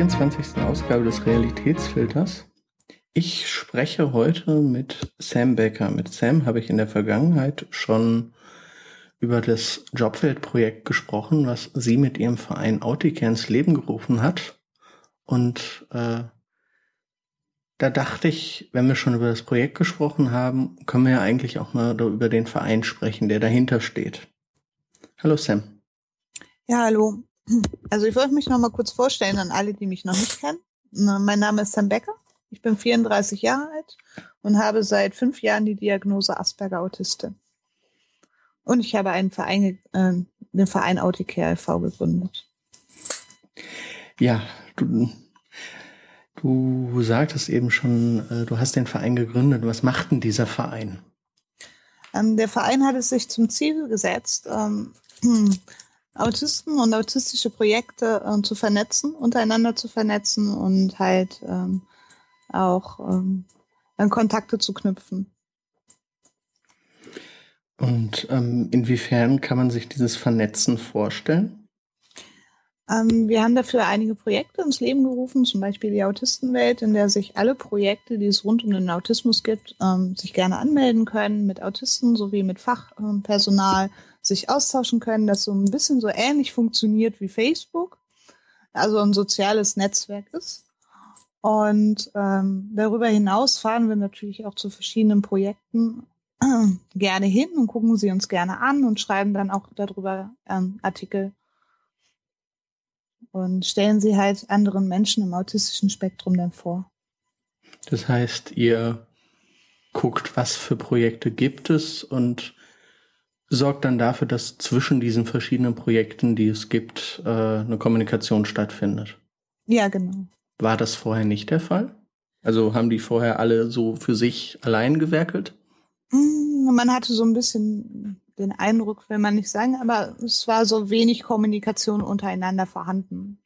herzlich willkommen zur 24. Ausgabe des Realitätsfilters. Ich spreche heute mit Sam Becker. Mit Sam habe ich in der Vergangenheit schon über das Jobfeld-Projekt gesprochen, was sie mit ihrem Verein Auticare ins Leben gerufen hat. Und äh, da dachte ich, wenn wir schon über das Projekt gesprochen haben, können wir ja eigentlich auch mal über den Verein sprechen, der dahinter steht. Hallo Sam. Ja, hallo. Also ich wollte mich noch mal kurz vorstellen an alle, die mich noch nicht kennen. Mein Name ist Sam Becker. Ich bin 34 Jahre alt und habe seit fünf Jahren die Diagnose Asperger Autistin. Und ich habe einen Verein, äh, den Verein Auticare e.V. gegründet. Ja, du, du sagtest eben schon, äh, du hast den Verein gegründet. Was macht denn dieser Verein? Ähm, der Verein hat es sich zum Ziel gesetzt, ähm, Autisten und autistische Projekte äh, zu vernetzen, untereinander zu vernetzen und halt ähm, auch ähm, Kontakte zu knüpfen. Und ähm, inwiefern kann man sich dieses Vernetzen vorstellen? Ähm, wir haben dafür einige Projekte ins Leben gerufen, zum Beispiel die Autistenwelt, in der sich alle Projekte, die es rund um den Autismus gibt, ähm, sich gerne anmelden können mit Autisten sowie mit Fachpersonal, sich austauschen können, das so ein bisschen so ähnlich funktioniert wie Facebook, also ein soziales Netzwerk ist. Und ähm, darüber hinaus fahren wir natürlich auch zu verschiedenen Projekten äh, gerne hin und gucken sie uns gerne an und schreiben dann auch darüber ähm, Artikel und stellen sie halt anderen Menschen im autistischen Spektrum dann vor. Das heißt, ihr guckt, was für Projekte gibt es und sorgt dann dafür, dass zwischen diesen verschiedenen Projekten, die es gibt, äh, eine Kommunikation stattfindet. Ja, genau. War das vorher nicht der Fall? Also haben die vorher alle so für sich allein gewerkelt? Hm, man hatte so ein bisschen den Eindruck, will man nicht sagen, aber es war so wenig Kommunikation untereinander vorhanden.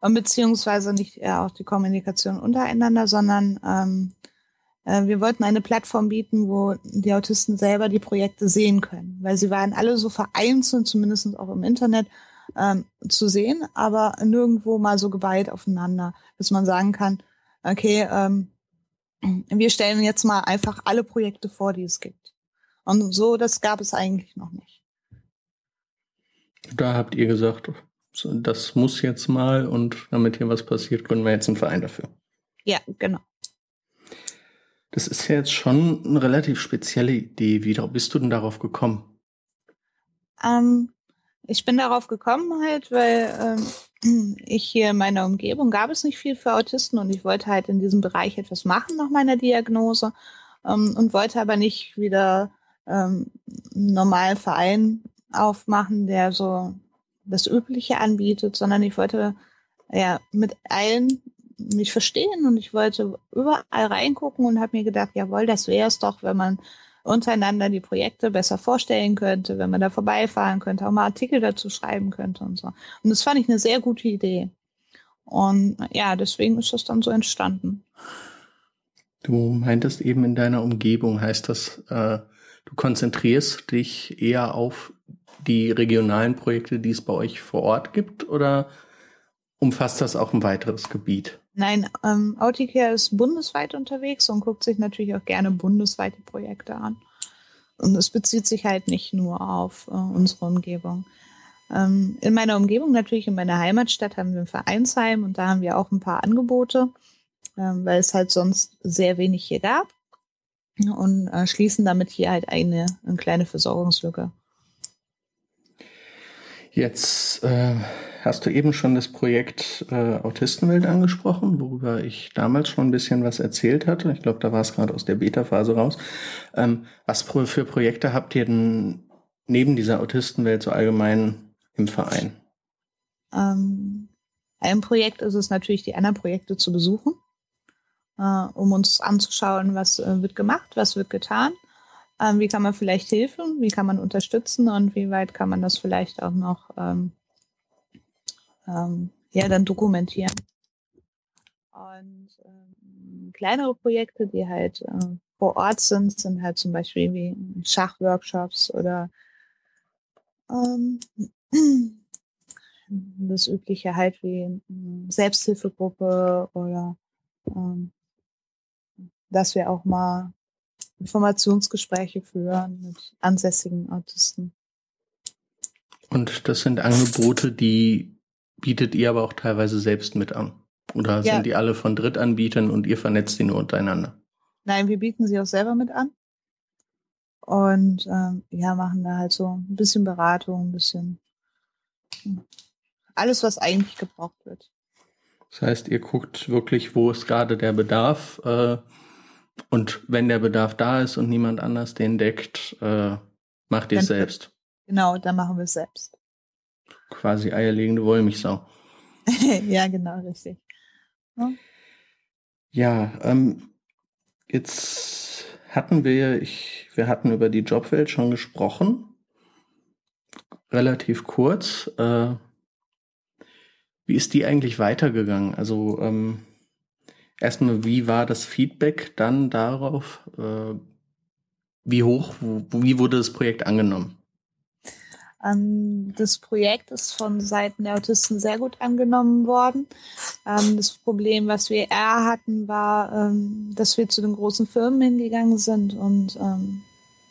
Beziehungsweise nicht eher auch die Kommunikation untereinander, sondern ähm, äh, wir wollten eine Plattform bieten, wo die Autisten selber die Projekte sehen können, weil sie waren alle so vereinzelt, zumindest auch im Internet, ähm, zu sehen, aber nirgendwo mal so geballt aufeinander, dass man sagen kann, okay, ähm, wir stellen jetzt mal einfach alle Projekte vor, die es gibt. Und so, das gab es eigentlich noch nicht. Da habt ihr gesagt, das muss jetzt mal und damit hier was passiert, gründen wir jetzt einen Verein dafür. Ja, genau. Das ist ja jetzt schon eine relativ spezielle Idee. Wie bist du denn darauf gekommen? Ähm, ich bin darauf gekommen halt, weil ähm, ich hier in meiner Umgebung gab es nicht viel für Autisten und ich wollte halt in diesem Bereich etwas machen nach meiner Diagnose ähm, und wollte aber nicht wieder ähm, einen normalen Verein aufmachen, der so das Übliche anbietet, sondern ich wollte ja mit allen mich verstehen und ich wollte überall reingucken und habe mir gedacht, jawohl, das wäre es doch, wenn man untereinander die Projekte besser vorstellen könnte, wenn man da vorbeifahren könnte, auch mal Artikel dazu schreiben könnte und so. Und das fand ich eine sehr gute Idee. Und ja, deswegen ist das dann so entstanden. Du meintest eben in deiner Umgebung, heißt das, äh, du konzentrierst dich eher auf die regionalen Projekte, die es bei euch vor Ort gibt, oder umfasst das auch ein weiteres Gebiet? Nein, ähm, Auticare ist bundesweit unterwegs und guckt sich natürlich auch gerne bundesweite Projekte an. Und es bezieht sich halt nicht nur auf äh, unsere Umgebung. Ähm, in meiner Umgebung, natürlich in meiner Heimatstadt, haben wir ein Vereinsheim und da haben wir auch ein paar Angebote, ähm, weil es halt sonst sehr wenig hier gab. Und äh, schließen damit hier halt eine, eine kleine Versorgungslücke. Jetzt äh, hast du eben schon das Projekt äh, Autistenwelt angesprochen, worüber ich damals schon ein bisschen was erzählt hatte. Ich glaube, da war es gerade aus der Beta-Phase raus. Ähm, was für Projekte habt ihr denn neben dieser Autistenwelt so allgemein im Verein? Ähm, ein Projekt ist es natürlich, die anderen Projekte zu besuchen, äh, um uns anzuschauen, was äh, wird gemacht, was wird getan. Ähm, wie kann man vielleicht helfen? Wie kann man unterstützen? Und wie weit kann man das vielleicht auch noch ähm, ähm, ja, dann dokumentieren? Und ähm, kleinere Projekte, die halt äh, vor Ort sind, sind halt zum Beispiel wie Schachworkshops oder ähm, das Übliche halt wie Selbsthilfegruppe oder ähm, dass wir auch mal Informationsgespräche führen mit ansässigen Autisten. Und das sind Angebote, die bietet ihr aber auch teilweise selbst mit an. Oder ja. sind die alle von Drittanbietern und ihr vernetzt die nur untereinander? Nein, wir bieten sie auch selber mit an. Und ähm, ja, machen da halt so ein bisschen Beratung, ein bisschen hm, alles, was eigentlich gebraucht wird. Das heißt, ihr guckt wirklich, wo ist gerade der Bedarf. Äh, und wenn der Bedarf da ist und niemand anders den deckt, äh, macht ihr es selbst. Genau, dann machen wir es selbst. Quasi eierlegende Wollmilchsau. ja, genau, richtig. Ja, ja ähm, jetzt hatten wir, ich, wir hatten über die Jobwelt schon gesprochen. Relativ kurz. Äh, wie ist die eigentlich weitergegangen? Also ähm, erstmal, wie war das Feedback dann darauf? Äh, wie hoch, wie wurde das Projekt angenommen? Ähm, das Projekt ist von Seiten der Autisten sehr gut angenommen worden. Ähm, das Problem, was wir eher hatten, war, ähm, dass wir zu den großen Firmen hingegangen sind und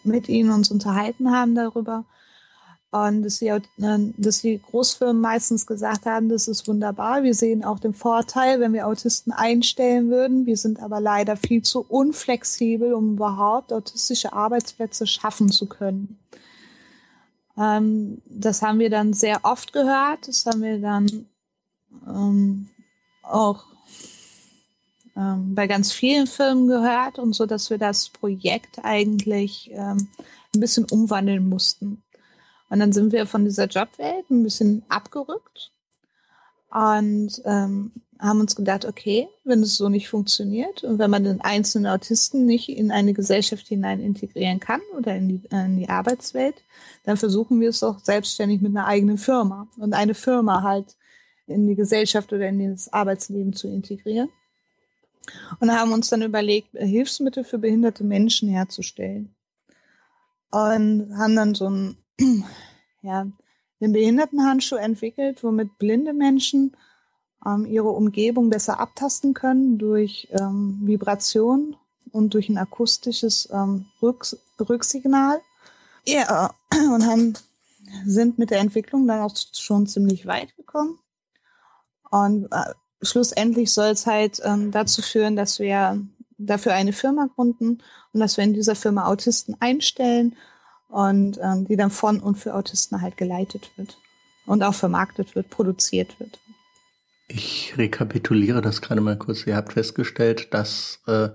mit ihnen uns unterhalten haben darüber. Und dass die, dass die Großfirmen meistens gesagt haben, das ist wunderbar. Wir sehen auch den Vorteil, wenn wir Autisten einstellen würden. Wir sind aber leider viel zu unflexibel, um überhaupt autistische Arbeitsplätze schaffen zu können. Ähm, das haben wir dann sehr oft gehört. Das haben wir dann ähm, auch ähm, bei ganz vielen Firmen gehört und so, dass wir das Projekt eigentlich ähm, ein bisschen umwandeln mussten. Und dann sind wir von dieser Jobwelt ein bisschen abgerückt und ähm, haben uns gedacht, okay, wenn es so nicht funktioniert und wenn man den einzelnen Autisten nicht in eine Gesellschaft hinein integrieren kann oder in die, in die Arbeitswelt, dann versuchen wir es doch selbstständig mit einer eigenen Firma und eine Firma halt in die Gesellschaft oder in das Arbeitsleben zu integrieren. Und haben uns dann überlegt, Hilfsmittel für behinderte Menschen herzustellen. Und haben dann so ein, ja, den Behindertenhandschuh entwickelt, womit blinde Menschen ähm, ihre Umgebung besser abtasten können durch ähm, Vibration und durch ein akustisches ähm, Rücks Rücksignal. Ja, und haben, sind mit der Entwicklung dann auch schon ziemlich weit gekommen. Und äh, schlussendlich soll es halt ähm, dazu führen, dass wir dafür eine Firma gründen und dass wir in dieser Firma Autisten einstellen und ähm, die dann von und für Autisten halt geleitet wird und auch vermarktet wird, produziert wird. Ich rekapituliere das gerade mal kurz. Ihr habt festgestellt, dass äh,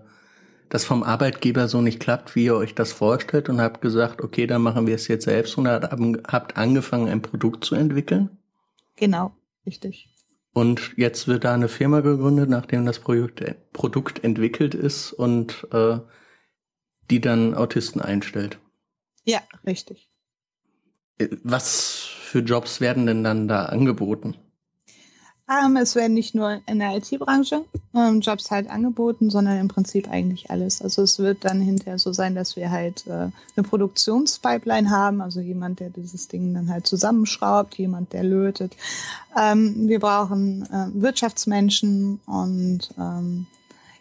das vom Arbeitgeber so nicht klappt, wie ihr euch das vorstellt und habt gesagt, okay, dann machen wir es jetzt selbst und habt angefangen, ein Produkt zu entwickeln? Genau, richtig. Und jetzt wird da eine Firma gegründet, nachdem das Projekt, Produkt entwickelt ist und äh, die dann Autisten einstellt. Ja, richtig. Äh, was für Jobs werden denn dann da angeboten? Ähm, es werden nicht nur in der IT-Branche ähm, Jobs halt angeboten, sondern im Prinzip eigentlich alles. Also es wird dann hinterher so sein, dass wir halt äh, eine Produktionspipeline haben, also jemand, der dieses Ding dann halt zusammenschraubt, jemand, der lötet. Ähm, wir brauchen äh, Wirtschaftsmenschen und ähm,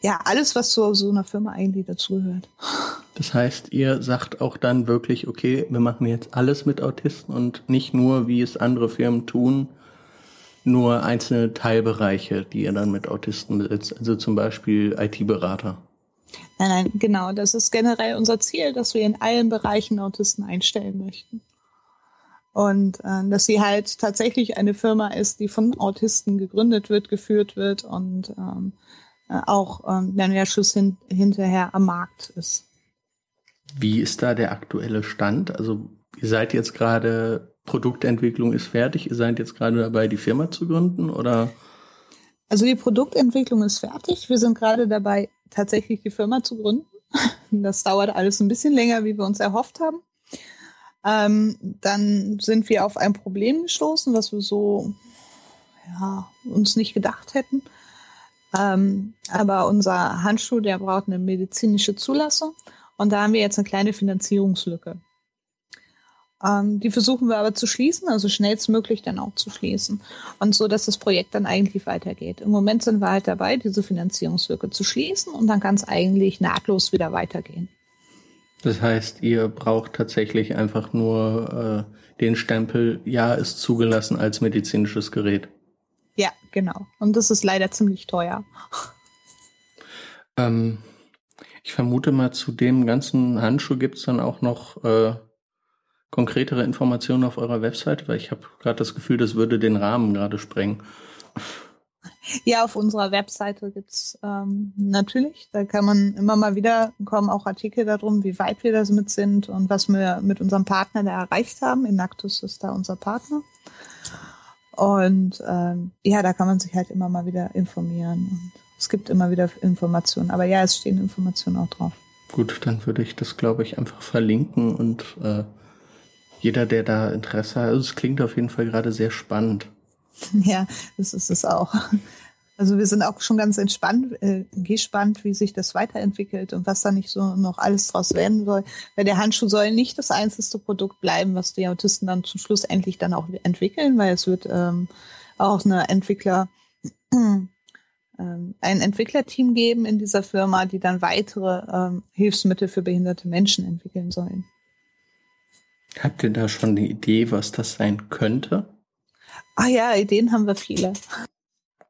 ja, alles, was zu so einer Firma eigentlich dazugehört. Das heißt, ihr sagt auch dann wirklich, okay, wir machen jetzt alles mit Autisten und nicht nur, wie es andere Firmen tun, nur einzelne Teilbereiche, die ihr dann mit Autisten besitzt, also zum Beispiel IT-Berater. Nein, nein, genau. Das ist generell unser Ziel, dass wir in allen Bereichen Autisten einstellen möchten. Und äh, dass sie halt tatsächlich eine Firma ist, die von Autisten gegründet wird, geführt wird und ähm, äh, auch ähm, dann der Schluss hin, hinterher am Markt ist. Wie ist da der aktuelle Stand? Also ihr seid jetzt gerade Produktentwicklung ist fertig. Ihr seid jetzt gerade dabei, die Firma zu gründen, oder? Also die Produktentwicklung ist fertig. Wir sind gerade dabei, tatsächlich die Firma zu gründen. Das dauert alles ein bisschen länger, wie wir uns erhofft haben. Ähm, dann sind wir auf ein Problem gestoßen, was wir so ja, uns nicht gedacht hätten. Ähm, aber unser Handschuh, der braucht eine medizinische Zulassung. Und da haben wir jetzt eine kleine Finanzierungslücke. Ähm, die versuchen wir aber zu schließen, also schnellstmöglich dann auch zu schließen. Und so, dass das Projekt dann eigentlich weitergeht. Im Moment sind wir halt dabei, diese Finanzierungslücke zu schließen und dann kann es eigentlich nahtlos wieder weitergehen. Das heißt, ihr braucht tatsächlich einfach nur äh, den Stempel, ja, ist zugelassen als medizinisches Gerät. Ja, genau. Und das ist leider ziemlich teuer. Ähm, ich vermute mal, zu dem ganzen Handschuh gibt es dann auch noch äh, konkretere Informationen auf eurer Website, weil ich habe gerade das Gefühl, das würde den Rahmen gerade sprengen. Ja, auf unserer Webseite gibt's ähm, natürlich, da kann man immer mal wieder kommen auch Artikel darum, wie weit wir damit sind und was wir mit unserem Partner da erreicht haben. Inactus ist da unser Partner. Und ähm, ja, da kann man sich halt immer mal wieder informieren. Und es gibt immer wieder Informationen. Aber ja, es stehen Informationen auch drauf. Gut, dann würde ich das, glaube ich, einfach verlinken und äh, jeder, der da Interesse hat, also es klingt auf jeden Fall gerade sehr spannend. Ja, das ist es auch. Also wir sind auch schon ganz entspannt, äh, gespannt, wie sich das weiterentwickelt und was da nicht so noch alles draus werden soll. Weil der Handschuh soll nicht das einzige Produkt bleiben, was die Autisten dann zum Schluss endlich dann auch entwickeln, weil es wird ähm, auch eine Entwickler, ähm, ein Entwicklerteam geben in dieser Firma, die dann weitere ähm, Hilfsmittel für behinderte Menschen entwickeln sollen. Habt ihr da schon eine Idee, was das sein könnte? Ah ja, Ideen haben wir viele.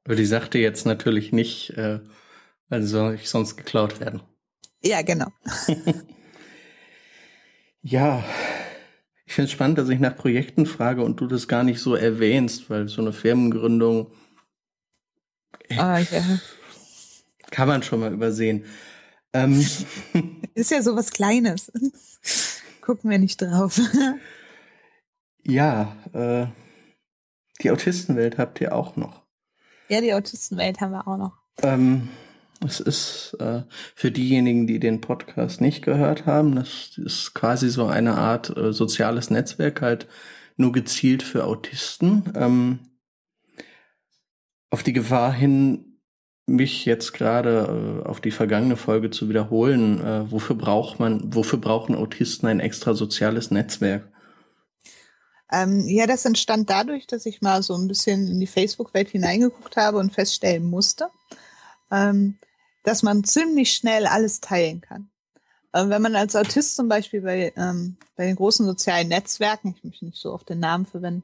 Aber die sagte jetzt natürlich nicht, äh, weil soll ich sonst geklaut werden. Ja, genau. ja, ich finde es spannend, dass ich nach Projekten frage und du das gar nicht so erwähnst, weil so eine Firmengründung ah, ja. kann man schon mal übersehen. Ähm, Ist ja sowas Kleines. Gucken wir nicht drauf. ja, äh, die Autistenwelt habt ihr auch noch. Ja, die Autistenwelt haben wir auch noch. Ähm, es ist äh, für diejenigen, die den Podcast nicht gehört haben, das ist quasi so eine Art äh, soziales Netzwerk, halt nur gezielt für Autisten. Ähm, auf die Gefahr hin, mich jetzt gerade äh, auf die vergangene Folge zu wiederholen, äh, wofür braucht man, wofür brauchen Autisten ein extra soziales Netzwerk? Ähm, ja, das entstand dadurch, dass ich mal so ein bisschen in die Facebook-Welt hineingeguckt habe und feststellen musste, ähm, dass man ziemlich schnell alles teilen kann. Ähm, wenn man als Autist zum Beispiel bei, ähm, bei den großen sozialen Netzwerken, ich möchte nicht so oft den Namen verwenden,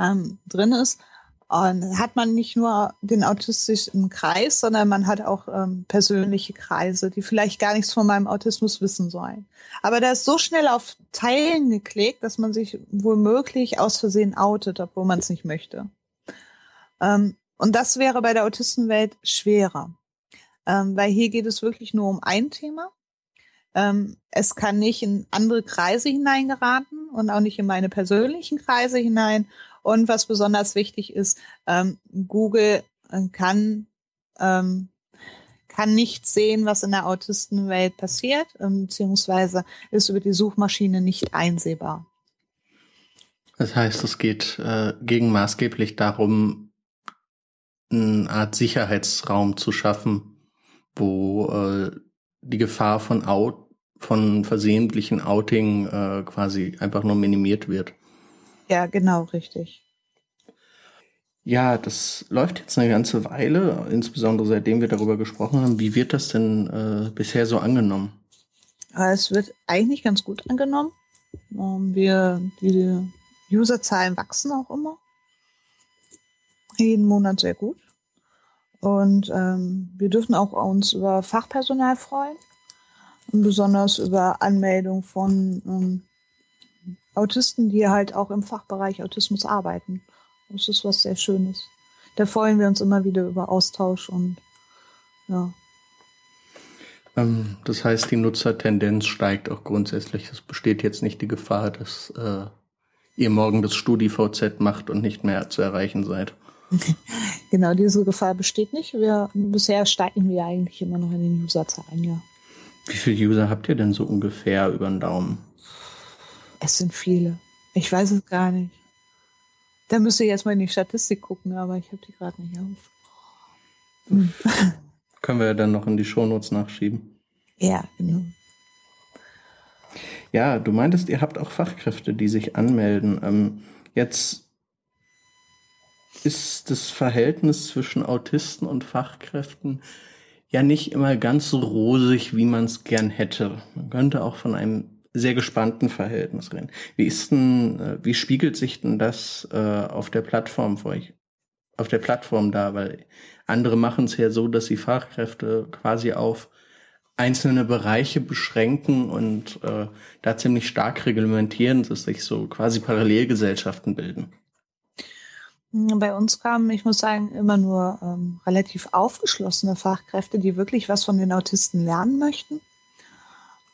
ähm, drin ist, und hat man nicht nur den autistischen Kreis, sondern man hat auch ähm, persönliche Kreise, die vielleicht gar nichts von meinem Autismus wissen sollen. Aber da ist so schnell auf Teilen geklickt, dass man sich womöglich aus Versehen outet, obwohl man es nicht möchte. Ähm, und das wäre bei der Autistenwelt schwerer, ähm, weil hier geht es wirklich nur um ein Thema. Ähm, es kann nicht in andere Kreise hineingeraten und auch nicht in meine persönlichen Kreise hinein. Und was besonders wichtig ist, ähm, Google äh, kann, ähm, kann nicht sehen, was in der Autistenwelt passiert, ähm, beziehungsweise ist über die Suchmaschine nicht einsehbar. Das heißt, es geht äh, gegen maßgeblich darum, eine Art Sicherheitsraum zu schaffen, wo äh, die Gefahr von Out, von versehentlichen Outing äh, quasi einfach nur minimiert wird. Ja, genau, richtig. Ja, das läuft jetzt eine ganze Weile, insbesondere seitdem wir darüber gesprochen haben. Wie wird das denn äh, bisher so angenommen? Es wird eigentlich ganz gut angenommen. Ähm, wir, die Userzahlen wachsen auch immer. Jeden Monat sehr gut. Und ähm, wir dürfen auch uns über Fachpersonal freuen. Und besonders über Anmeldung von ähm, Autisten, die halt auch im Fachbereich Autismus arbeiten. Das ist was sehr Schönes. Da freuen wir uns immer wieder über Austausch und ja. Ähm, das heißt, die Nutzertendenz steigt auch grundsätzlich. Es besteht jetzt nicht die Gefahr, dass äh, ihr morgen das StudiVZ macht und nicht mehr zu erreichen seid. genau, diese Gefahr besteht nicht. Wir, bisher steigen wir eigentlich immer noch in den Userzahlen, ja. Wie viele User habt ihr denn so ungefähr über den Daumen? Es sind viele. Ich weiß es gar nicht. Da müsste ich erstmal in die Statistik gucken, aber ich habe die gerade nicht auf. Hm. Können wir ja dann noch in die Shownotes nachschieben. Ja, genau. Ja, du meintest, ihr habt auch Fachkräfte, die sich anmelden. Ähm, jetzt ist das Verhältnis zwischen Autisten und Fachkräften ja nicht immer ganz so rosig, wie man es gern hätte. Man könnte auch von einem sehr gespannten Verhältnis reden. Wie ist denn, äh, wie spiegelt sich denn das äh, auf der Plattform für euch, auf der Plattform da? Weil andere machen es ja so, dass sie Fachkräfte quasi auf einzelne Bereiche beschränken und äh, da ziemlich stark reglementieren, dass sich so quasi Parallelgesellschaften bilden. Bei uns kamen, ich muss sagen, immer nur ähm, relativ aufgeschlossene Fachkräfte, die wirklich was von den Autisten lernen möchten.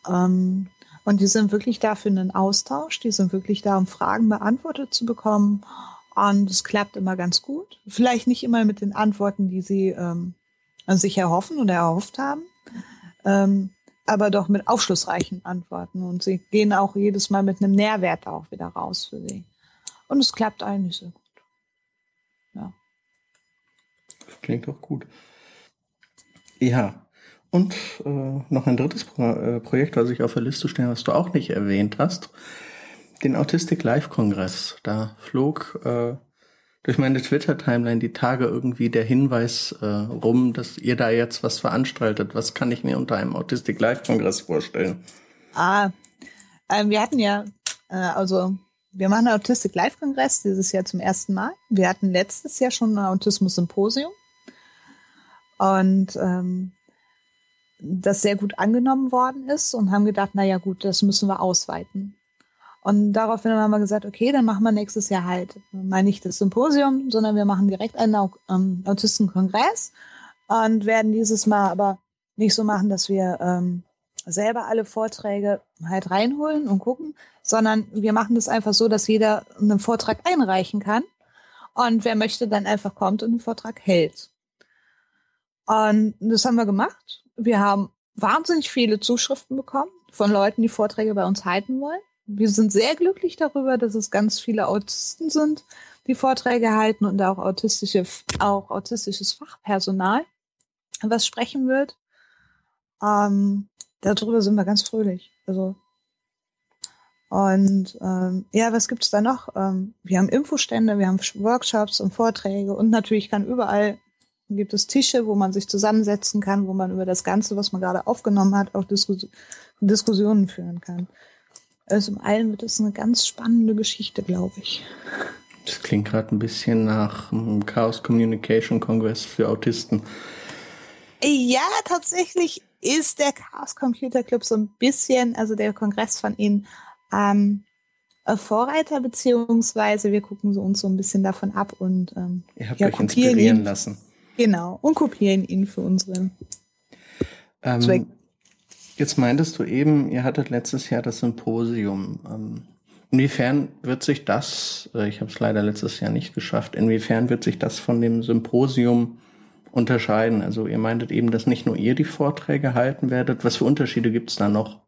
Ähm, und die sind wirklich da für einen Austausch, die sind wirklich da, um Fragen beantwortet zu bekommen. Und es klappt immer ganz gut. Vielleicht nicht immer mit den Antworten, die sie ähm, sich erhoffen oder erhofft haben, ähm, aber doch mit aufschlussreichen Antworten. Und sie gehen auch jedes Mal mit einem Nährwert auch wieder raus für sie. Und es klappt eigentlich sehr gut. Ja. Klingt doch gut. Ja, und äh, noch ein drittes Pro äh, Projekt, was ich auf der Liste stelle, was du auch nicht erwähnt hast. Den Autistic Live Kongress. Da flog äh, durch meine Twitter-Timeline die Tage irgendwie der Hinweis äh, rum, dass ihr da jetzt was veranstaltet. Was kann ich mir unter einem Autistic Live Kongress vorstellen? Ah, ähm, wir hatten ja, äh, also wir machen einen Autistic Live Kongress dieses Jahr zum ersten Mal. Wir hatten letztes Jahr schon ein Autismus Symposium. Und ähm, das sehr gut angenommen worden ist und haben gedacht, na ja gut, das müssen wir ausweiten. Und daraufhin haben wir gesagt, okay, dann machen wir nächstes Jahr halt mal nicht das Symposium, sondern wir machen direkt einen ähm, Autistenkongress und werden dieses Mal aber nicht so machen, dass wir ähm, selber alle Vorträge halt reinholen und gucken, sondern wir machen das einfach so, dass jeder einen Vortrag einreichen kann und wer möchte dann einfach kommt und einen Vortrag hält. Und das haben wir gemacht wir haben wahnsinnig viele Zuschriften bekommen von Leuten, die Vorträge bei uns halten wollen. Wir sind sehr glücklich darüber, dass es ganz viele Autisten sind, die Vorträge halten und auch autistische, auch autistisches Fachpersonal, was sprechen wird. Ähm, darüber sind wir ganz fröhlich. Also und ähm, ja, was gibt's da noch? Ähm, wir haben Infostände, wir haben Workshops und Vorträge und natürlich kann überall dann gibt es Tische, wo man sich zusammensetzen kann, wo man über das Ganze, was man gerade aufgenommen hat, auch Diskus Diskussionen führen kann. Also im Allen wird es eine ganz spannende Geschichte, glaube ich. Das klingt gerade ein bisschen nach einem Chaos Communication Congress für Autisten. Ja, tatsächlich ist der Chaos Computer Club so ein bisschen, also der Kongress von Ihnen, ähm, Vorreiter, beziehungsweise wir gucken so uns so ein bisschen davon ab und ähm, Ihr habt ja, euch inspirieren ihn. lassen. Genau, und kopieren ihn für unsere ähm, Zwecke. Jetzt meintest du eben, ihr hattet letztes Jahr das Symposium. Ähm, inwiefern wird sich das, äh, ich habe es leider letztes Jahr nicht geschafft, inwiefern wird sich das von dem Symposium unterscheiden? Also ihr meintet eben, dass nicht nur ihr die Vorträge halten werdet. Was für Unterschiede gibt es da noch?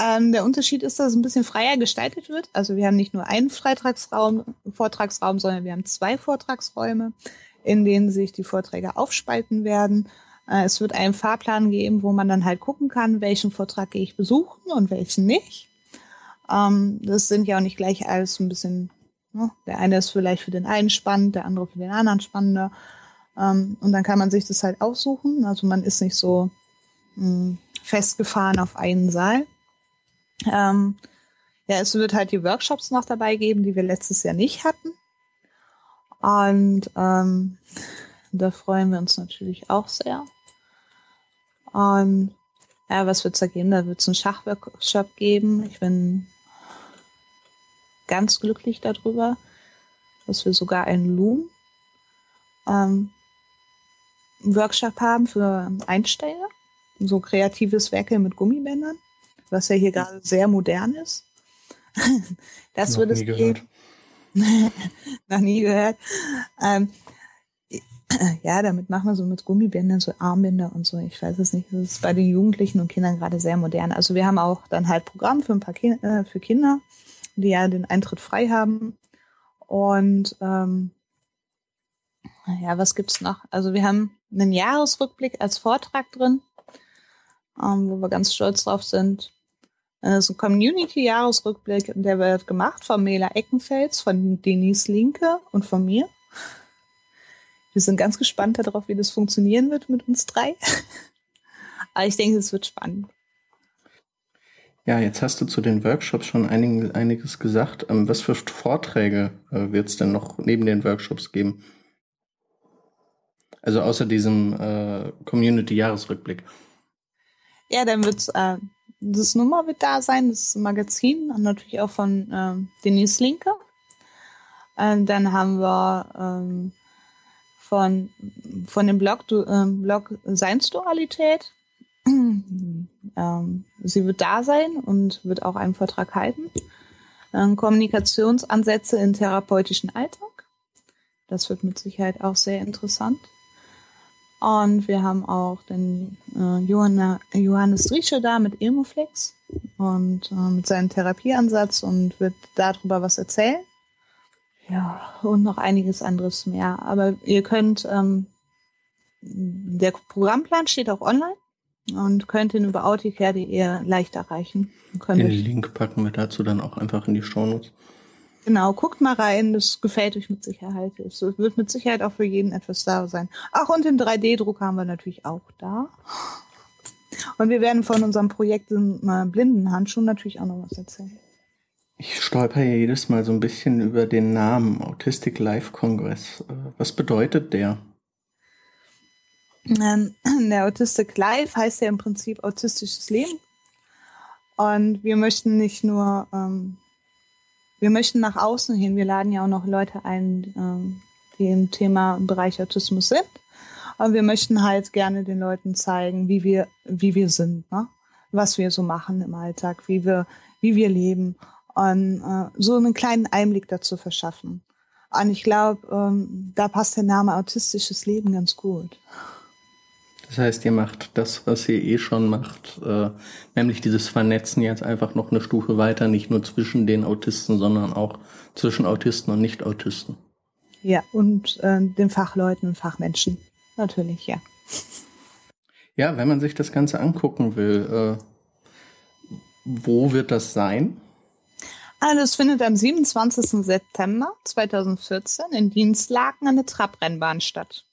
Ähm, der Unterschied ist, dass es ein bisschen freier gestaltet wird. Also wir haben nicht nur einen Vortragsraum, Vortragsraum, sondern wir haben zwei Vortragsräume in denen sich die Vorträge aufspalten werden. Äh, es wird einen Fahrplan geben, wo man dann halt gucken kann, welchen Vortrag gehe ich besuchen und welchen nicht. Ähm, das sind ja auch nicht gleich alles ein bisschen, ne? der eine ist vielleicht für den einen spannend, der andere für den anderen spannender. Ähm, und dann kann man sich das halt aussuchen. Also man ist nicht so hm, festgefahren auf einen Saal. Ähm, ja, es wird halt die Workshops noch dabei geben, die wir letztes Jahr nicht hatten. Und ähm, da freuen wir uns natürlich auch sehr. Und ja, was wird's da geben? Da wird's einen Schachworkshop geben. Ich bin ganz glücklich darüber, dass wir sogar einen Loom ähm, Workshop haben für Einsteiger. So kreatives Werkeln mit Gummibändern, was ja hier gerade sehr modern ist. das wird es geben. Noch nie gehört. Ähm, ja, damit machen wir so mit Gummibändern, so Armbänder und so. Ich weiß es nicht. Das ist bei den Jugendlichen und Kindern gerade sehr modern. Also wir haben auch dann halt Programm für ein paar Ki äh, für Kinder, die ja den Eintritt frei haben. Und ähm, ja, was gibt's noch? Also wir haben einen Jahresrückblick als Vortrag drin, ähm, wo wir ganz stolz drauf sind. Das ist ein Community-Jahresrückblick, der wird gemacht von Mela Eckenfels, von Denise Linke und von mir. Wir sind ganz gespannt darauf, wie das funktionieren wird mit uns drei. Aber ich denke, es wird spannend. Ja, jetzt hast du zu den Workshops schon einig, einiges gesagt. Ähm, was für Vorträge äh, wird es denn noch neben den Workshops geben? Also außer diesem äh, Community-Jahresrückblick. Ja, dann wird äh, das Nummer wird da sein, das Magazin, natürlich auch von äh, Denise Linke. Äh, dann haben wir ähm, von, von dem Blog, du, äh, Blog Seinsdualität. ähm, sie wird da sein und wird auch einen Vortrag halten. Ähm, Kommunikationsansätze in therapeutischen Alltag. Das wird mit Sicherheit auch sehr interessant. Und wir haben auch den äh, Johanna, Johannes Driesche da mit Ilmoflex und äh, mit seinem Therapieansatz und wird darüber was erzählen. Ja, und noch einiges anderes mehr. Aber ihr könnt, ähm, der Programmplan steht auch online und könnt ihn über auticare.de leicht erreichen. Den Link packen wir dazu dann auch einfach in die Shownotes. Genau, guckt mal rein, das gefällt euch mit Sicherheit. Es wird mit Sicherheit auch für jeden etwas da sein. Ach, und den 3D-Druck haben wir natürlich auch da. Und wir werden von unserem Projekt im äh, Blindenhandschuh natürlich auch noch was erzählen. Ich stolper ja jedes Mal so ein bisschen über den Namen Autistic Life Congress. Äh, was bedeutet der? Ähm, der Autistic Life heißt ja im Prinzip autistisches Leben. Und wir möchten nicht nur, ähm, wir möchten nach außen hin, wir laden ja auch noch Leute ein, ähm, die im Thema im Bereich Autismus sind. Aber wir möchten halt gerne den Leuten zeigen, wie wir, wie wir sind, ne? was wir so machen im Alltag, wie wir, wie wir leben und äh, so einen kleinen Einblick dazu verschaffen. Und ich glaube, ähm, da passt der Name autistisches Leben ganz gut. Das heißt, ihr macht das, was ihr eh schon macht, äh, nämlich dieses Vernetzen jetzt einfach noch eine Stufe weiter, nicht nur zwischen den Autisten, sondern auch zwischen Autisten und Nicht-Autisten. Ja, und äh, den Fachleuten und Fachmenschen. Natürlich, ja. Ja, wenn man sich das Ganze angucken will, äh, wo wird das sein? Also es findet am 27. September 2014 in Dienstlaken an der Trabrennbahn statt.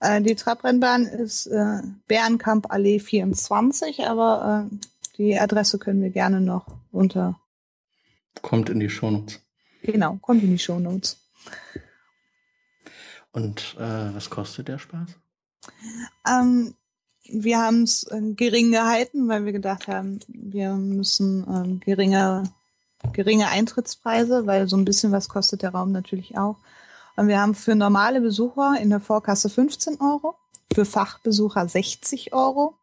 Äh, die Trabrennbahn ist äh, Bärenkamp Allee 24, aber äh, die Adresse können wir gerne noch unter. Kommt in die Shownotes. Genau, kommt in die Shownotes. Und äh, was kostet der Spaß? Ähm, wir haben es äh, gering gehalten, weil wir gedacht haben, wir müssen ähm, geringe geringe Eintrittspreise, weil so ein bisschen was kostet der Raum natürlich auch. Und wir haben für normale Besucher in der Vorkasse 15 Euro, für Fachbesucher 60 Euro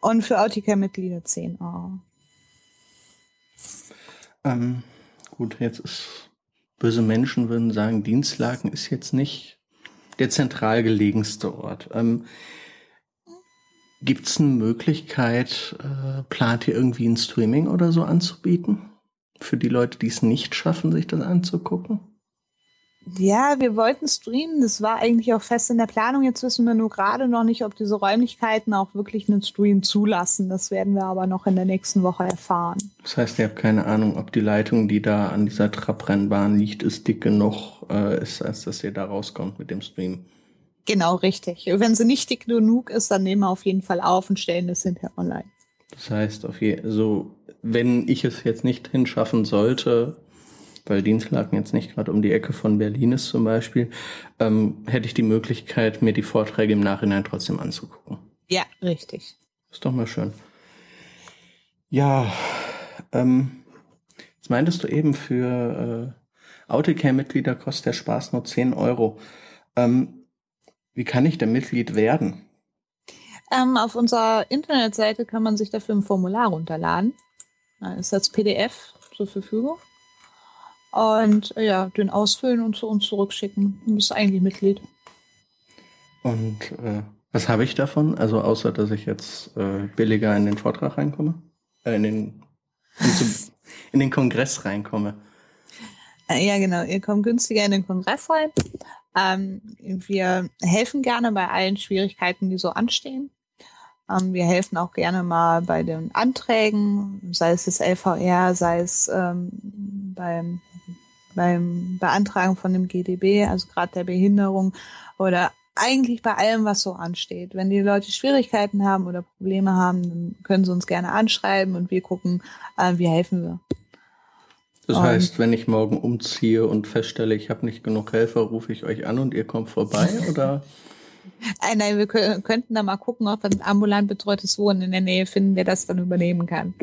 und für Autica-Mitglieder 10 Euro. Ähm, gut, jetzt ist böse Menschen würden sagen, Dienstlaken ist jetzt nicht der zentral gelegenste Ort. Ähm, Gibt es eine Möglichkeit, äh, plant ihr irgendwie ein Streaming oder so anzubieten? für die Leute, die es nicht schaffen, sich das anzugucken? Ja, wir wollten streamen. Das war eigentlich auch fest in der Planung. Jetzt wissen wir nur gerade noch nicht, ob diese Räumlichkeiten auch wirklich einen Stream zulassen. Das werden wir aber noch in der nächsten Woche erfahren. Das heißt, ihr habt keine Ahnung, ob die Leitung, die da an dieser Trabrennbahn liegt, ist dick genug äh, ist, als dass ihr da rauskommt mit dem Stream. Genau, richtig. Wenn sie nicht dick genug ist, dann nehmen wir auf jeden Fall auf und stellen das hinterher online. Das heißt, auf je, so, wenn ich es jetzt nicht hinschaffen sollte, weil Dienstlaken jetzt nicht gerade um die Ecke von Berlin ist zum Beispiel, ähm, hätte ich die Möglichkeit, mir die Vorträge im Nachhinein trotzdem anzugucken. Ja, richtig. Ist doch mal schön. Ja, ähm, jetzt meintest du eben für äh, Autocare-Mitglieder kostet der Spaß nur 10 Euro. Ähm, wie kann ich denn Mitglied werden? Ähm, auf unserer Internetseite kann man sich dafür ein Formular runterladen. Das ist als PDF zur Verfügung. Und äh, ja, den ausfüllen und zu uns zurückschicken. Du bist eigentlich Mitglied. Und äh, was habe ich davon? Also außer, dass ich jetzt äh, billiger in den Vortrag reinkomme? Äh, in, den, in, zum, in den Kongress reinkomme. Äh, ja, genau. Ihr kommt günstiger in den Kongress rein. Ähm, wir helfen gerne bei allen Schwierigkeiten, die so anstehen. Ähm, wir helfen auch gerne mal bei den Anträgen, sei es das LVR, sei es ähm, beim, beim Beantragen von dem GDB, also gerade der Behinderung oder eigentlich bei allem, was so ansteht. Wenn die Leute Schwierigkeiten haben oder Probleme haben, dann können sie uns gerne anschreiben und wir gucken, äh, wie helfen wir. Das und heißt, wenn ich morgen umziehe und feststelle, ich habe nicht genug Helfer, rufe ich euch an und ihr kommt vorbei, oder? Nein, nein, wir könnten da mal gucken, ob wir ein ambulant betreutes Wohnen in der Nähe finden, der das dann übernehmen kann.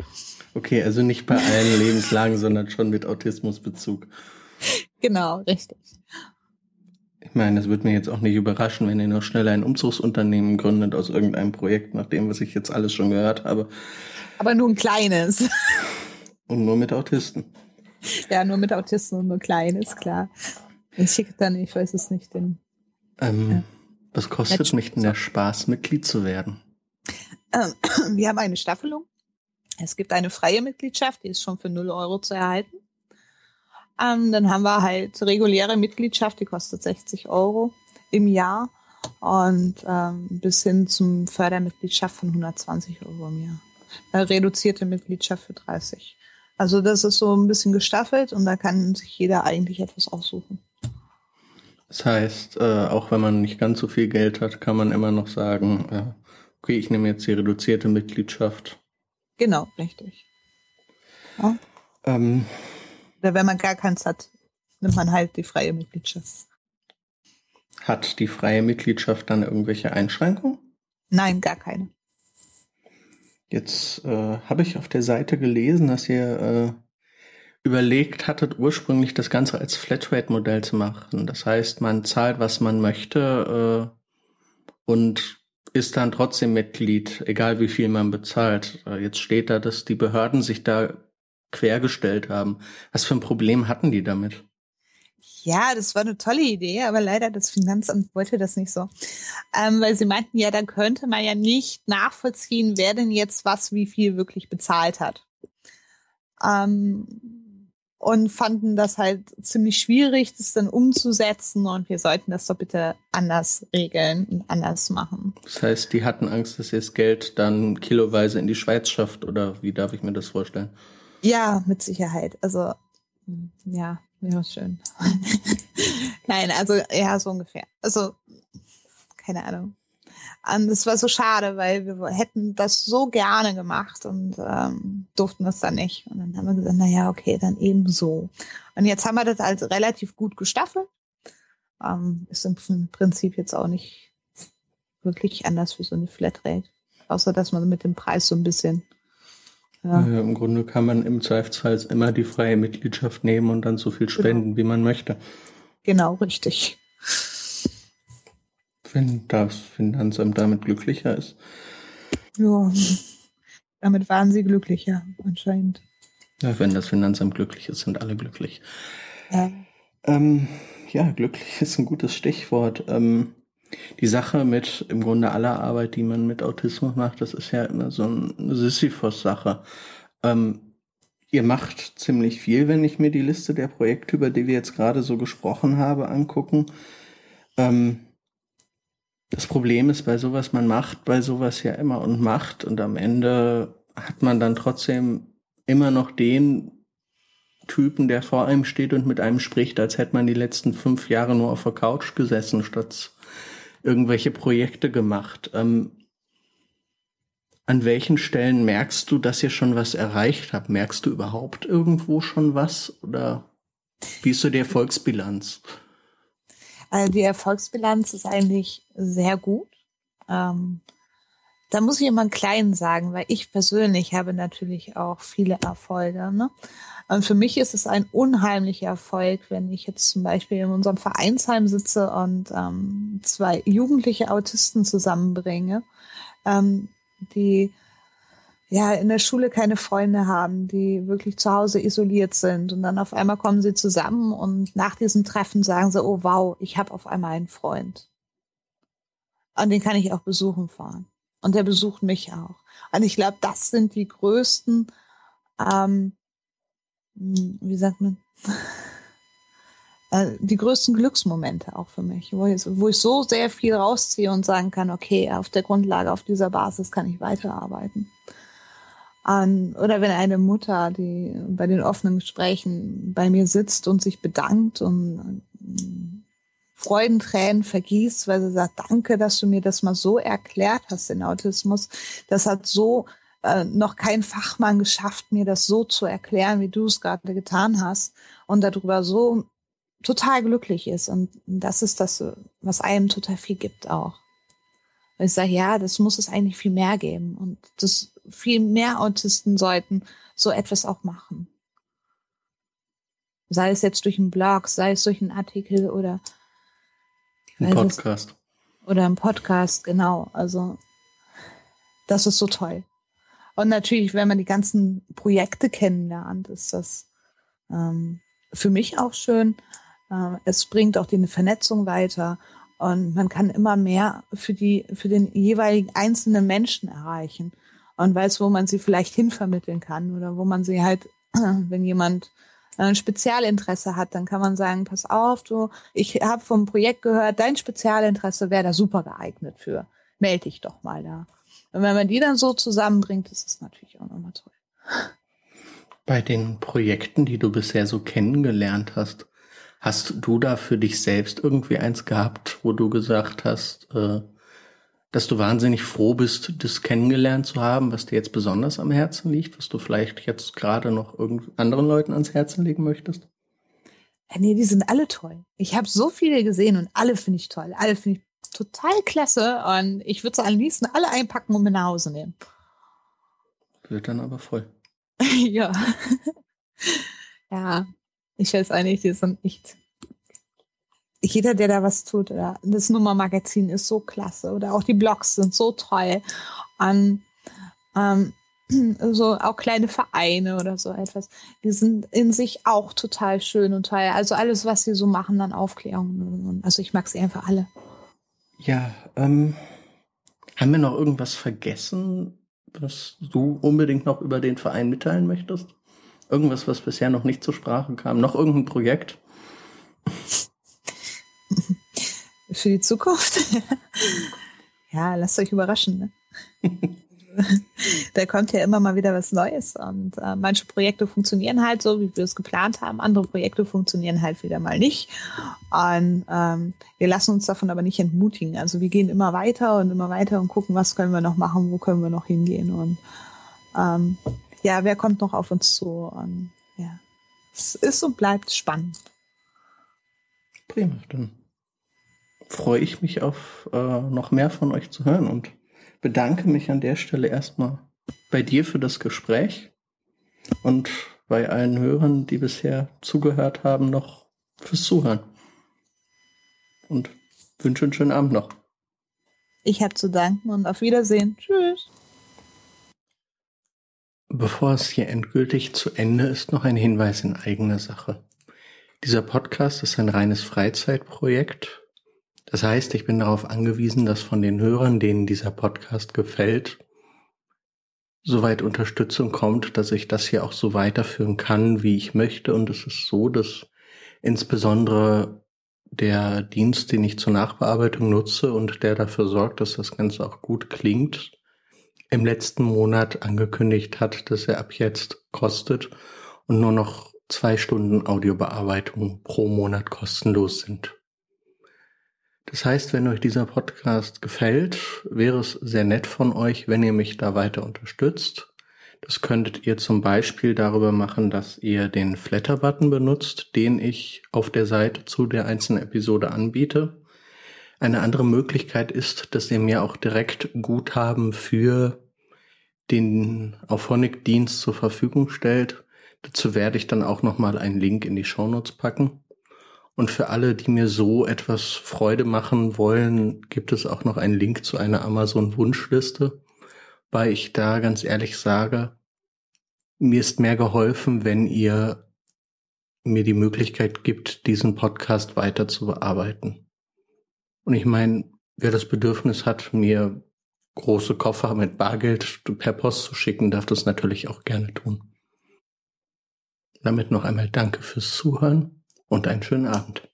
Okay, also nicht bei allen Lebenslagen, sondern schon mit Autismusbezug. Genau, richtig. Ich meine, es wird mir jetzt auch nicht überraschen, wenn ihr noch schneller ein Umzugsunternehmen gründet aus irgendeinem Projekt, nach dem, was ich jetzt alles schon gehört habe. Aber nur ein kleines. Und nur mit Autisten. Ja, nur mit Autisten und nur kleines, klar. Ich schicke dann, ich weiß es nicht, den. Ähm, ja. Was kostet mich denn der Spaß, Mitglied zu werden? Ähm, wir haben eine Staffelung. Es gibt eine freie Mitgliedschaft, die ist schon für 0 Euro zu erhalten. Ähm, dann haben wir halt reguläre Mitgliedschaft, die kostet 60 Euro im Jahr. Und ähm, bis hin zum Fördermitgliedschaft von 120 Euro im Jahr. Eine reduzierte Mitgliedschaft für 30. Also das ist so ein bisschen gestaffelt und da kann sich jeder eigentlich etwas aussuchen. Das heißt, äh, auch wenn man nicht ganz so viel Geld hat, kann man immer noch sagen, äh, okay, ich nehme jetzt die reduzierte Mitgliedschaft. Genau, richtig. Ja. Ähm, Oder wenn man gar keins hat, nimmt man halt die freie Mitgliedschaft. Hat die freie Mitgliedschaft dann irgendwelche Einschränkungen? Nein, gar keine. Jetzt äh, habe ich auf der Seite gelesen, dass ihr äh, überlegt hattet, ursprünglich das Ganze als Flatrate-Modell zu machen. Das heißt, man zahlt, was man möchte äh, und ist dann trotzdem Mitglied, egal wie viel man bezahlt. Äh, jetzt steht da, dass die Behörden sich da quergestellt haben. Was für ein Problem hatten die damit? Ja, das war eine tolle Idee, aber leider das Finanzamt wollte das nicht so. Ähm, weil sie meinten, ja, dann könnte man ja nicht nachvollziehen, wer denn jetzt was wie viel wirklich bezahlt hat. Ähm, und fanden das halt ziemlich schwierig, das dann umzusetzen und wir sollten das doch bitte anders regeln und anders machen. Das heißt, die hatten Angst, dass ihr das Geld dann kiloweise in die Schweiz schafft oder wie darf ich mir das vorstellen? Ja, mit Sicherheit. Also hm, ja, ja, schön. Nein, also ja, so ungefähr. Also keine Ahnung. Und es war so schade, weil wir hätten das so gerne gemacht und ähm, durften das dann nicht. Und dann haben wir gesagt, na ja, okay, dann eben so. Und jetzt haben wir das also relativ gut gestaffelt. Ähm, ist im Prinzip jetzt auch nicht wirklich anders für so eine Flatrate. Außer, dass man mit dem Preis so ein bisschen ja. Ja, Im Grunde kann man im Zweifelsfall immer die freie Mitgliedschaft nehmen und dann so viel genau. spenden, genau. wie man möchte. Genau, richtig wenn das Finanzamt damit glücklicher ist. Ja, damit waren sie glücklicher, anscheinend. Ja, wenn das Finanzamt glücklich ist, sind alle glücklich. Ja, ähm, ja glücklich ist ein gutes Stichwort. Ähm, die Sache mit im Grunde aller Arbeit, die man mit Autismus macht, das ist ja immer so eine Sisyphos-Sache. Ähm, ihr macht ziemlich viel, wenn ich mir die Liste der Projekte, über die wir jetzt gerade so gesprochen haben, angucken. Ähm, das Problem ist bei sowas, man macht bei sowas ja immer und macht und am Ende hat man dann trotzdem immer noch den Typen, der vor einem steht und mit einem spricht, als hätte man die letzten fünf Jahre nur auf der Couch gesessen, statt irgendwelche Projekte gemacht. Ähm, an welchen Stellen merkst du, dass ihr schon was erreicht habt? Merkst du überhaupt irgendwo schon was? Oder wie ist so die Erfolgsbilanz? Also die Erfolgsbilanz ist eigentlich sehr gut. Ähm, da muss ich immer einen kleinen sagen, weil ich persönlich habe natürlich auch viele Erfolge. Ne? Und für mich ist es ein unheimlicher Erfolg, wenn ich jetzt zum Beispiel in unserem Vereinsheim sitze und ähm, zwei jugendliche Autisten zusammenbringe, ähm, die ja in der Schule keine Freunde haben, die wirklich zu Hause isoliert sind und dann auf einmal kommen sie zusammen und nach diesem Treffen sagen sie, oh wow, ich habe auf einmal einen Freund. Und den kann ich auch besuchen fahren. Und der besucht mich auch. Und ich glaube, das sind die größten, ähm, wie sagt man, äh, die größten Glücksmomente auch für mich, wo ich, wo ich so sehr viel rausziehe und sagen kann, okay, auf der Grundlage, auf dieser Basis kann ich weiterarbeiten. Um, oder wenn eine Mutter, die bei den offenen Gesprächen bei mir sitzt und sich bedankt und um, Freudentränen vergießt, weil sie sagt, danke, dass du mir das mal so erklärt hast, den Autismus. Das hat so äh, noch kein Fachmann geschafft, mir das so zu erklären, wie du es gerade getan hast und darüber so total glücklich ist. Und das ist das, was einem total viel gibt auch. Weil ich sage, ja, das muss es eigentlich viel mehr geben. Und das viel mehr Autisten sollten so etwas auch machen. Sei es jetzt durch einen Blog, sei es durch einen Artikel oder ein Podcast. Es, oder ein Podcast, genau. Also das ist so toll. Und natürlich, wenn man die ganzen Projekte kennenlernt, ist das ähm, für mich auch schön. Ähm, es bringt auch die Vernetzung weiter und man kann immer mehr für die, für den jeweiligen einzelnen Menschen erreichen und weiß, wo man sie vielleicht hinvermitteln kann oder wo man sie halt, wenn jemand ein Spezialinteresse hat, dann kann man sagen, pass auf, du, ich habe vom Projekt gehört, dein Spezialinteresse wäre da super geeignet für. Melde dich doch mal da. Und wenn man die dann so zusammenbringt, ist es natürlich auch nochmal toll. Bei den Projekten, die du bisher so kennengelernt hast, hast du da für dich selbst irgendwie eins gehabt, wo du gesagt hast, äh, dass du wahnsinnig froh bist, das kennengelernt zu haben, was dir jetzt besonders am Herzen liegt, was du vielleicht jetzt gerade noch anderen Leuten ans Herzen legen möchtest? Ja, nee, die sind alle toll. Ich habe so viele gesehen und alle finde ich toll. Alle finde ich total klasse und ich würde sie am liebsten alle einpacken und mit nach Hause nehmen. Wird dann aber voll. ja. ja, ich weiß eigentlich, die sind echt jeder, der da was tut, oder das Nummermagazin ist so klasse oder auch die Blogs sind so toll. Und, ähm, so auch kleine Vereine oder so etwas, die sind in sich auch total schön und toll. Also alles, was sie so machen, dann Aufklärung. Also ich mag sie einfach alle. Ja, ähm, haben wir noch irgendwas vergessen, was du unbedingt noch über den Verein mitteilen möchtest? Irgendwas, was bisher noch nicht zur Sprache kam? Noch irgendein Projekt? Für die Zukunft? ja, lasst euch überraschen. Ne? da kommt ja immer mal wieder was Neues und äh, manche Projekte funktionieren halt so, wie wir es geplant haben. Andere Projekte funktionieren halt wieder mal nicht. Und ähm, wir lassen uns davon aber nicht entmutigen. Also wir gehen immer weiter und immer weiter und gucken, was können wir noch machen, wo können wir noch hingehen und ähm, ja, wer kommt noch auf uns zu? Und ja, es ist und bleibt spannend. Prima, dann freue ich mich auf äh, noch mehr von euch zu hören und bedanke mich an der Stelle erstmal bei dir für das Gespräch und bei allen Hörern, die bisher zugehört haben, noch fürs Zuhören. Und wünsche einen schönen Abend noch. Ich habe zu danken und auf Wiedersehen. Tschüss. Bevor es hier endgültig zu Ende ist, noch ein Hinweis in eigener Sache. Dieser Podcast ist ein reines Freizeitprojekt das heißt, ich bin darauf angewiesen, dass von den Hörern, denen dieser Podcast gefällt, soweit Unterstützung kommt, dass ich das hier auch so weiterführen kann, wie ich möchte. Und es ist so, dass insbesondere der Dienst, den ich zur Nachbearbeitung nutze und der dafür sorgt, dass das Ganze auch gut klingt, im letzten Monat angekündigt hat, dass er ab jetzt kostet und nur noch zwei Stunden Audiobearbeitung pro Monat kostenlos sind. Das heißt, wenn euch dieser Podcast gefällt, wäre es sehr nett von euch, wenn ihr mich da weiter unterstützt. Das könntet ihr zum Beispiel darüber machen, dass ihr den Flatter-Button benutzt, den ich auf der Seite zu der einzelnen Episode anbiete. Eine andere Möglichkeit ist, dass ihr mir auch direkt Guthaben für den Auphonic-Dienst zur Verfügung stellt. Dazu werde ich dann auch nochmal einen Link in die Shownotes packen. Und für alle, die mir so etwas Freude machen wollen, gibt es auch noch einen Link zu einer Amazon-Wunschliste, weil ich da ganz ehrlich sage, mir ist mehr geholfen, wenn ihr mir die Möglichkeit gibt, diesen Podcast weiter zu bearbeiten. Und ich meine, wer das Bedürfnis hat, mir große Koffer mit Bargeld per Post zu schicken, darf das natürlich auch gerne tun. Damit noch einmal danke fürs Zuhören und einen schönen Abend.